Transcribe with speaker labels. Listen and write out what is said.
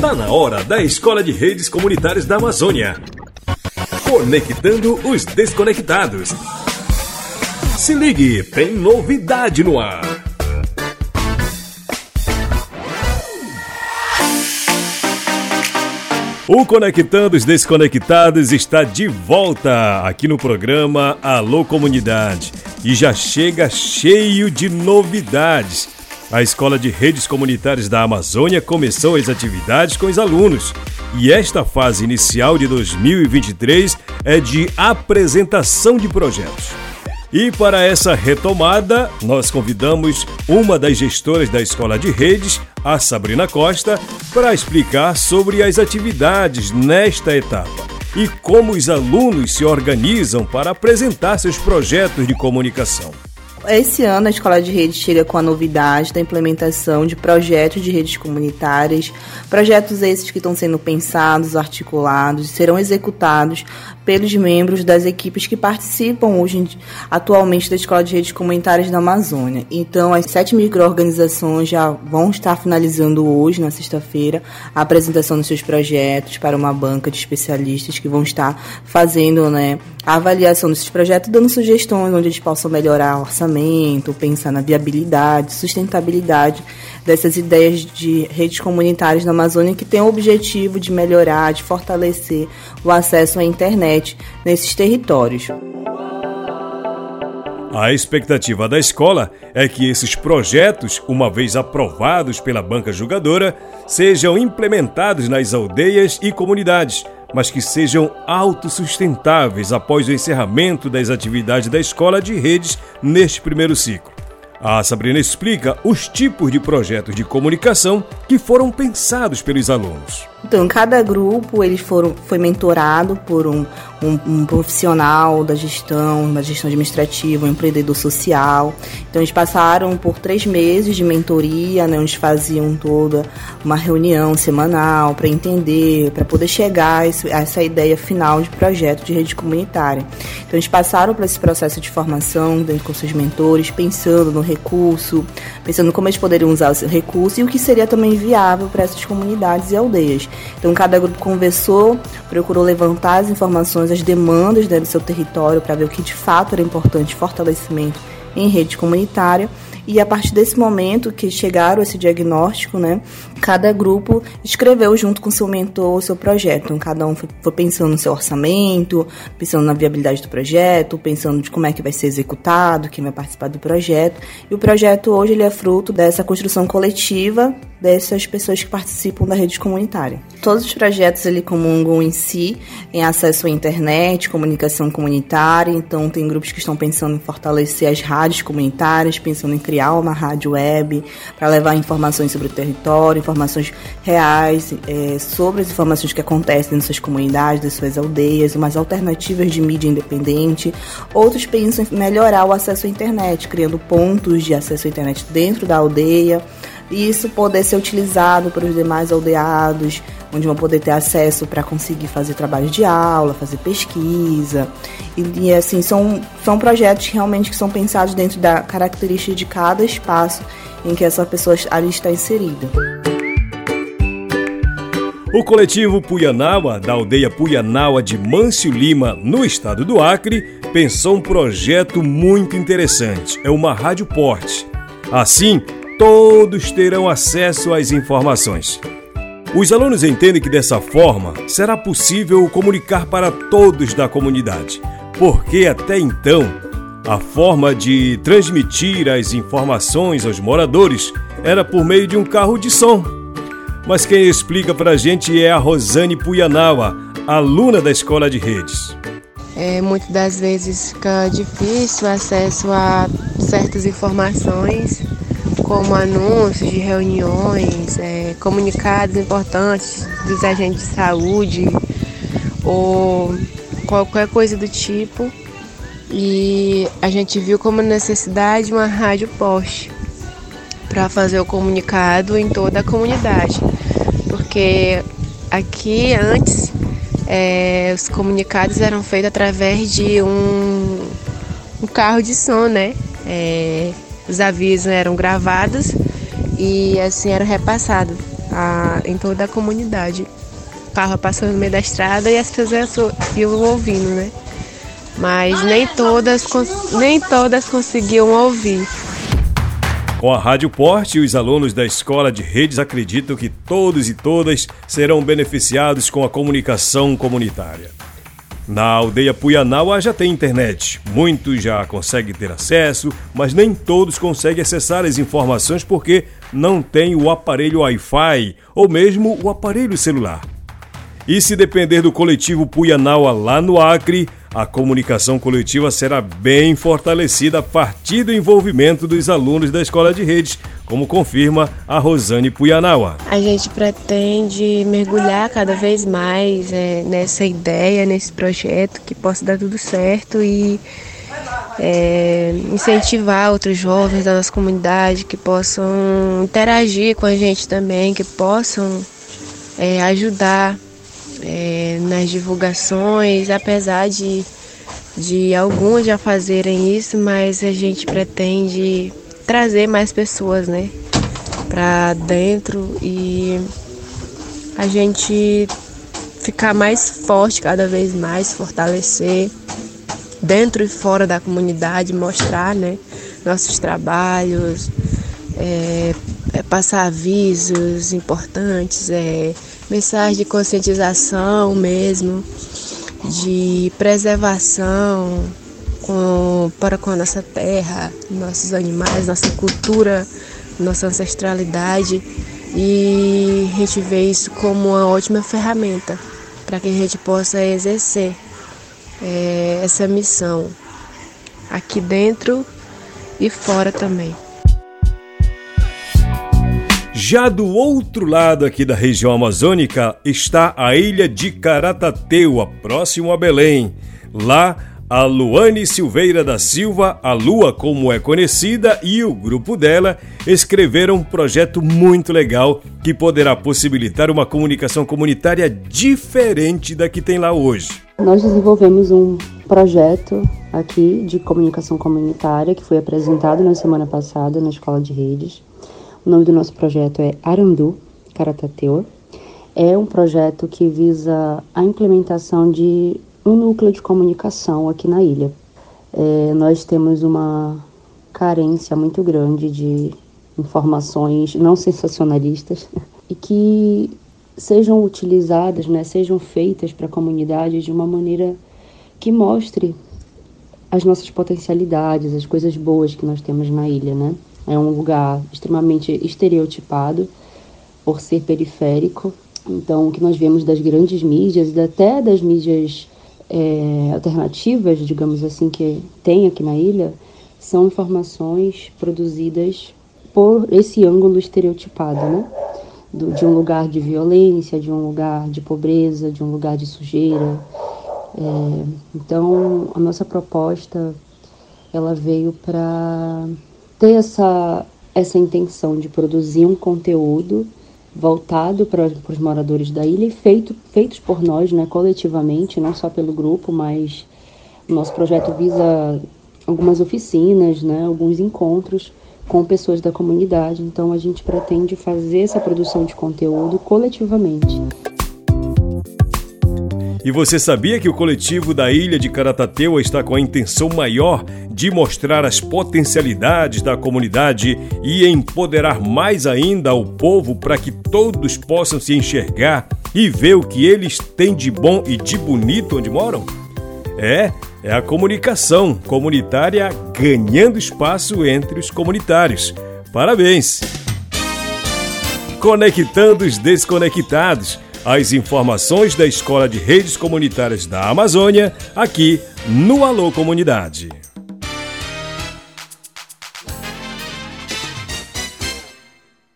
Speaker 1: Tá na hora da Escola de Redes Comunitárias da Amazônia. Conectando os desconectados. Se ligue, tem novidade no ar. O Conectando os Desconectados está de volta aqui no programa Alô Comunidade e já chega cheio de novidades. A Escola de Redes Comunitárias da Amazônia começou as atividades com os alunos e esta fase inicial de 2023 é de apresentação de projetos. E para essa retomada, nós convidamos uma das gestoras da Escola de Redes, a Sabrina Costa, para explicar sobre as atividades nesta etapa e como os alunos se organizam para apresentar seus projetos de comunicação.
Speaker 2: Esse ano a Escola de Redes chega com a novidade da implementação de projetos de redes comunitárias, projetos esses que estão sendo pensados, articulados, serão executados pelos membros das equipes que participam hoje atualmente da Escola de Redes Comunitárias da Amazônia. Então, as sete microorganizações já vão estar finalizando hoje, na sexta-feira, a apresentação dos seus projetos para uma banca de especialistas que vão estar fazendo né, a avaliação desses projetos, dando sugestões onde eles possam melhorar o orçamento, pensar na viabilidade, sustentabilidade dessas ideias de redes comunitárias na Amazônia que têm o objetivo de melhorar, de fortalecer o acesso à internet nesses territórios.
Speaker 1: A expectativa da escola é que esses projetos, uma vez aprovados pela banca julgadora, sejam implementados nas aldeias e comunidades, mas que sejam autossustentáveis após o encerramento das atividades da escola de redes neste primeiro ciclo. A Sabrina explica os tipos de projetos de comunicação que foram pensados pelos alunos.
Speaker 2: Então, cada grupo eles foram, foi mentorado por um, um, um, profissional da gestão, da gestão administrativa, um empreendedor social. Então, eles passaram por três meses de mentoria, né, onde faziam toda uma reunião semanal para entender, para poder chegar a, essa ideia final de projeto de rede comunitária. Então, eles passaram por esse processo de formação dentro com seus mentores, pensando no recurso, pensando como eles poderiam usar esse recurso e o que seria também viável para essas comunidades e aldeias. Então, cada grupo conversou, procurou levantar as informações, as demandas né, do seu território para ver o que de fato era importante, fortalecimento em rede comunitária. E a partir desse momento que chegaram esse diagnóstico, né, cada grupo escreveu junto com seu mentor o seu projeto. Então, cada um foi, foi pensando no seu orçamento, pensando na viabilidade do projeto, pensando de como é que vai ser executado, quem vai participar do projeto. E o projeto hoje ele é fruto dessa construção coletiva dessas pessoas que participam da rede comunitária. Todos os projetos ele comungam em si em acesso à internet, comunicação comunitária, então tem grupos que estão pensando em fortalecer as rádios comunitárias, pensando em criar uma rádio web para levar informações sobre o território, informações reais é, sobre as informações que acontecem nas suas comunidades, nas suas aldeias, umas alternativas de mídia independente. Outros pensam em melhorar o acesso à internet, criando pontos de acesso à internet dentro da aldeia e isso poder ser utilizado pelos demais aldeados, onde vão poder ter acesso para conseguir fazer trabalho de aula, fazer pesquisa. E, e, assim, são, são projetos realmente que são pensados dentro da característica de cada espaço em que essa pessoa ali está inserida.
Speaker 1: O coletivo Puyanawa, da aldeia Puyanawa de Mâncio Lima, no estado do Acre, pensou um projeto muito interessante. É uma rádio porte. Assim, todos terão acesso às informações. Os alunos entendem que dessa forma será possível comunicar para todos da comunidade, porque até então a forma de transmitir as informações aos moradores era por meio de um carro de som. Mas quem explica para a gente é a Rosane Puyanawa, aluna da escola de redes.
Speaker 3: É, muitas das vezes fica difícil o acesso a certas informações como anúncios de reuniões, é, comunicados importantes dos agentes de saúde ou qualquer coisa do tipo. E a gente viu como necessidade uma rádio poste para fazer o comunicado em toda a comunidade, porque aqui antes é, os comunicados eram feitos através de um, um carro de som, né? É, os avisos eram gravados e assim eram repassados a, em toda a comunidade. O carro passando no meio da estrada e as pessoas iam ouvindo, né? Mas nem todas, nem todas conseguiam ouvir.
Speaker 1: Com a Rádio Porte, os alunos da Escola de Redes acreditam que todos e todas serão beneficiados com a comunicação comunitária. Na aldeia Puianaua já tem internet. Muitos já conseguem ter acesso, mas nem todos conseguem acessar as informações porque não têm o aparelho Wi-Fi ou mesmo o aparelho celular. E se depender do coletivo Puianaua lá no Acre, a comunicação coletiva será bem fortalecida a partir do envolvimento dos alunos da escola de redes, como confirma a Rosane Puyanawa.
Speaker 3: A gente pretende mergulhar cada vez mais é, nessa ideia, nesse projeto, que possa dar tudo certo e é, incentivar outros jovens da nossa comunidade que possam interagir com a gente também, que possam é, ajudar é, nas divulgações, apesar de, de alguns já fazerem isso, mas a gente pretende trazer mais pessoas, né, para dentro e a gente ficar mais forte cada vez mais, fortalecer dentro e fora da comunidade, mostrar, né, nossos trabalhos, é, é, passar avisos importantes, é, mensagem de conscientização mesmo, de preservação com, para com a nossa terra, nossos animais, nossa cultura, nossa ancestralidade. E a gente vê isso como uma ótima ferramenta para que a gente possa exercer é, essa missão aqui dentro e fora também.
Speaker 1: Já do outro lado aqui da região amazônica está a ilha de Caratateuá, próximo a Belém. Lá, a Luane Silveira da Silva, a Lua como é conhecida, e o grupo dela escreveram um projeto muito legal que poderá possibilitar uma comunicação comunitária diferente da que tem lá hoje.
Speaker 4: Nós desenvolvemos um projeto aqui de comunicação comunitária que foi apresentado na semana passada na Escola de Redes o nome do nosso projeto é Arandu Karatateu. É um projeto que visa a implementação de um núcleo de comunicação aqui na ilha. É, nós temos uma carência muito grande de informações não sensacionalistas e que sejam utilizadas, né, sejam feitas para a comunidade de uma maneira que mostre as nossas potencialidades, as coisas boas que nós temos na ilha, né? É um lugar extremamente estereotipado por ser periférico. Então, o que nós vemos das grandes mídias e até das mídias é, alternativas, digamos assim, que tem aqui na ilha, são informações produzidas por esse ângulo estereotipado, né? Do, de um lugar de violência, de um lugar de pobreza, de um lugar de sujeira. É, então, a nossa proposta ela veio para ter essa, essa intenção de produzir um conteúdo voltado para, os moradores da ilha e feito, feitos por nós, né, coletivamente, não só pelo grupo, mas nosso projeto visa algumas oficinas, né, alguns encontros com pessoas da comunidade. Então a gente pretende fazer essa produção de conteúdo coletivamente.
Speaker 1: E você sabia que o coletivo da ilha de Caratateua está com a intenção maior de mostrar as potencialidades da comunidade e empoderar mais ainda o povo para que todos possam se enxergar e ver o que eles têm de bom e de bonito onde moram? É, é a comunicação comunitária ganhando espaço entre os comunitários. Parabéns! Conectando os desconectados as informações da Escola de Redes Comunitárias da Amazônia aqui no Alô Comunidade.